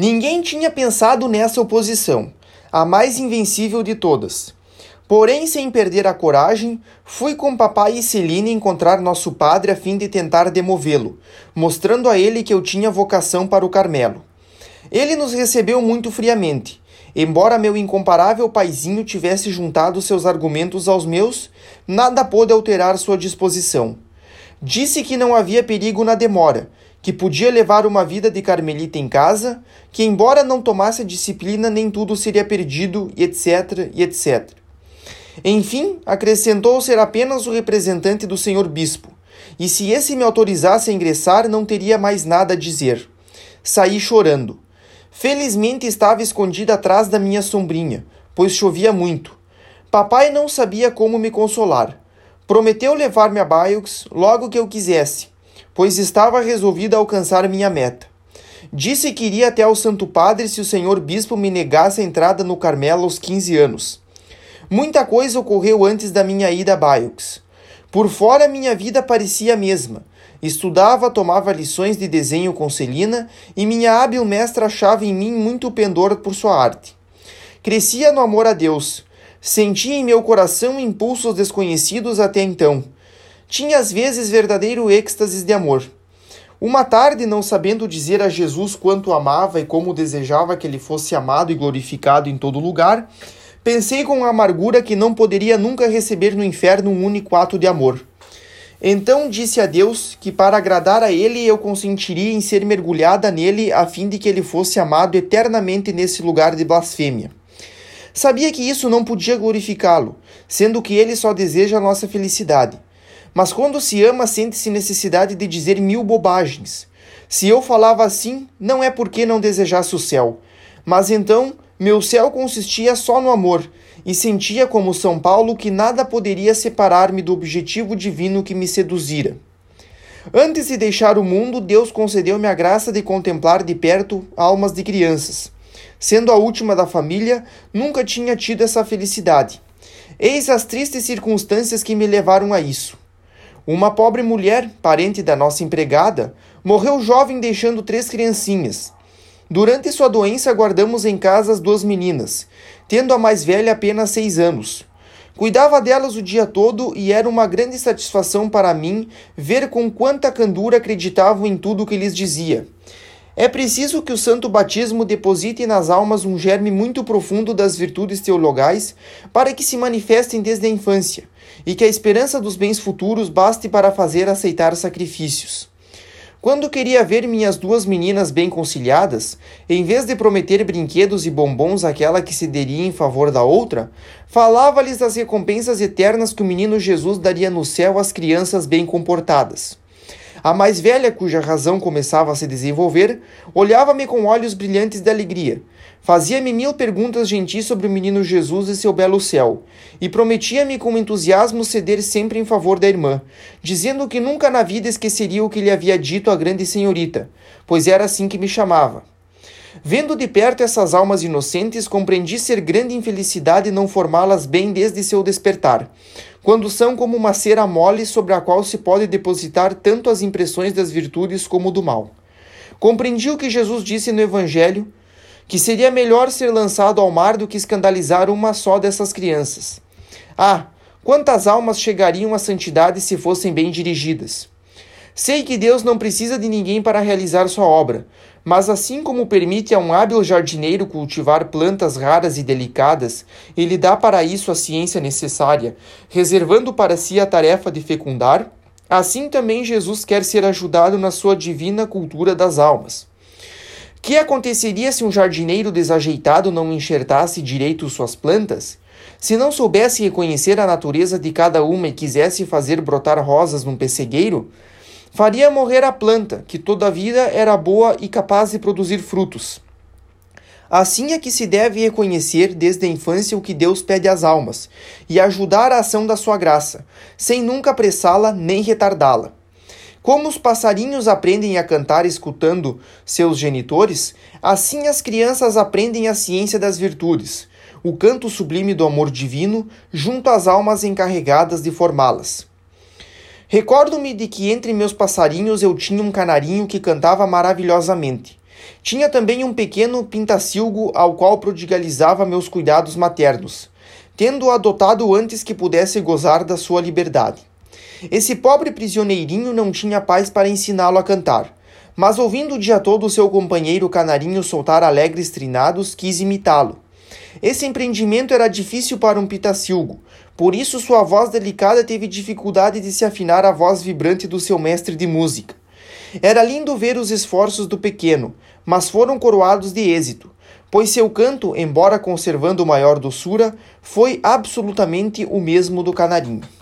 Ninguém tinha pensado nessa oposição, a mais invencível de todas. Porém, sem perder a coragem, fui com papai e Celine encontrar nosso padre a fim de tentar demovê-lo, mostrando a ele que eu tinha vocação para o Carmelo. Ele nos recebeu muito friamente. Embora meu incomparável paizinho tivesse juntado seus argumentos aos meus, nada pôde alterar sua disposição. Disse que não havia perigo na demora, que podia levar uma vida de carmelita em casa, que embora não tomasse disciplina nem tudo seria perdido, etc, etc. Enfim, acrescentou ser apenas o representante do senhor bispo, e se esse me autorizasse a ingressar, não teria mais nada a dizer. Saí chorando. Felizmente estava escondida atrás da minha sombrinha, pois chovia muito. Papai não sabia como me consolar. Prometeu levar-me a Bayeux logo que eu quisesse, pois estava resolvido a alcançar minha meta. Disse que iria até ao Santo Padre se o senhor bispo me negasse a entrada no Carmelo aos 15 anos. Muita coisa ocorreu antes da minha ida a Bayeux. Por fora, minha vida parecia a mesma. Estudava, tomava lições de desenho com Celina e minha hábil mestra achava em mim muito pendor por sua arte. Crescia no amor a Deus. Sentia em meu coração impulsos desconhecidos até então. Tinha às vezes verdadeiro êxtase de amor. Uma tarde, não sabendo dizer a Jesus quanto amava e como desejava que ele fosse amado e glorificado em todo lugar, Pensei com amargura que não poderia nunca receber no inferno um único ato de amor. Então disse a Deus que para agradar a ele eu consentiria em ser mergulhada nele a fim de que ele fosse amado eternamente nesse lugar de blasfêmia. Sabia que isso não podia glorificá-lo, sendo que ele só deseja a nossa felicidade. Mas quando se ama, sente-se necessidade de dizer mil bobagens. Se eu falava assim, não é porque não desejasse o céu, mas então meu céu consistia só no amor, e sentia como São Paulo que nada poderia separar-me do objetivo divino que me seduzira. Antes de deixar o mundo, Deus concedeu-me a graça de contemplar de perto almas de crianças. Sendo a última da família, nunca tinha tido essa felicidade. Eis as tristes circunstâncias que me levaram a isso. Uma pobre mulher, parente da nossa empregada, morreu jovem deixando três criancinhas. Durante sua doença, guardamos em casa as duas meninas, tendo a mais velha apenas seis anos. Cuidava delas o dia todo e era uma grande satisfação para mim ver com quanta candura acreditavam em tudo o que lhes dizia. É preciso que o santo batismo deposite nas almas um germe muito profundo das virtudes teologais para que se manifestem desde a infância, e que a esperança dos bens futuros baste para fazer aceitar sacrifícios. Quando queria ver minhas duas meninas bem conciliadas, em vez de prometer brinquedos e bombons àquela que cederia em favor da outra, falava-lhes das recompensas eternas que o menino Jesus daria no céu às crianças bem comportadas. A mais velha, cuja razão começava a se desenvolver, olhava-me com olhos brilhantes de alegria. Fazia-me mil perguntas gentis sobre o menino Jesus e seu belo céu, e prometia-me com entusiasmo ceder sempre em favor da irmã, dizendo que nunca na vida esqueceria o que lhe havia dito a grande senhorita, pois era assim que me chamava. Vendo de perto essas almas inocentes, compreendi ser grande infelicidade não formá-las bem desde seu despertar, quando são como uma cera mole sobre a qual se pode depositar tanto as impressões das virtudes como do mal. Compreendi o que Jesus disse no Evangelho, que seria melhor ser lançado ao mar do que escandalizar uma só dessas crianças. Ah, quantas almas chegariam à santidade se fossem bem dirigidas! Sei que Deus não precisa de ninguém para realizar sua obra, mas assim como permite a um hábil jardineiro cultivar plantas raras e delicadas, ele dá para isso a ciência necessária, reservando para si a tarefa de fecundar, assim também Jesus quer ser ajudado na sua divina cultura das almas. Que aconteceria se um jardineiro desajeitado não enxertasse direito suas plantas? Se não soubesse reconhecer a natureza de cada uma e quisesse fazer brotar rosas num pessegueiro, faria morrer a planta, que toda a vida era boa e capaz de produzir frutos. Assim é que se deve reconhecer desde a infância o que Deus pede às almas e ajudar a ação da sua graça, sem nunca apressá-la nem retardá-la. Como os passarinhos aprendem a cantar escutando seus genitores, assim as crianças aprendem a ciência das virtudes, o canto sublime do amor divino, junto às almas encarregadas de formá-las. Recordo-me de que entre meus passarinhos eu tinha um canarinho que cantava maravilhosamente. Tinha também um pequeno pintacilgo ao qual prodigalizava meus cuidados maternos, tendo-o adotado antes que pudesse gozar da sua liberdade. Esse pobre prisioneirinho não tinha paz para ensiná-lo a cantar, mas ouvindo o dia todo seu companheiro canarinho soltar alegres trinados, quis imitá-lo. Esse empreendimento era difícil para um pitacilgo, por isso sua voz delicada teve dificuldade de se afinar à voz vibrante do seu mestre de música. Era lindo ver os esforços do pequeno, mas foram coroados de êxito, pois seu canto, embora conservando maior doçura, foi absolutamente o mesmo do canarinho.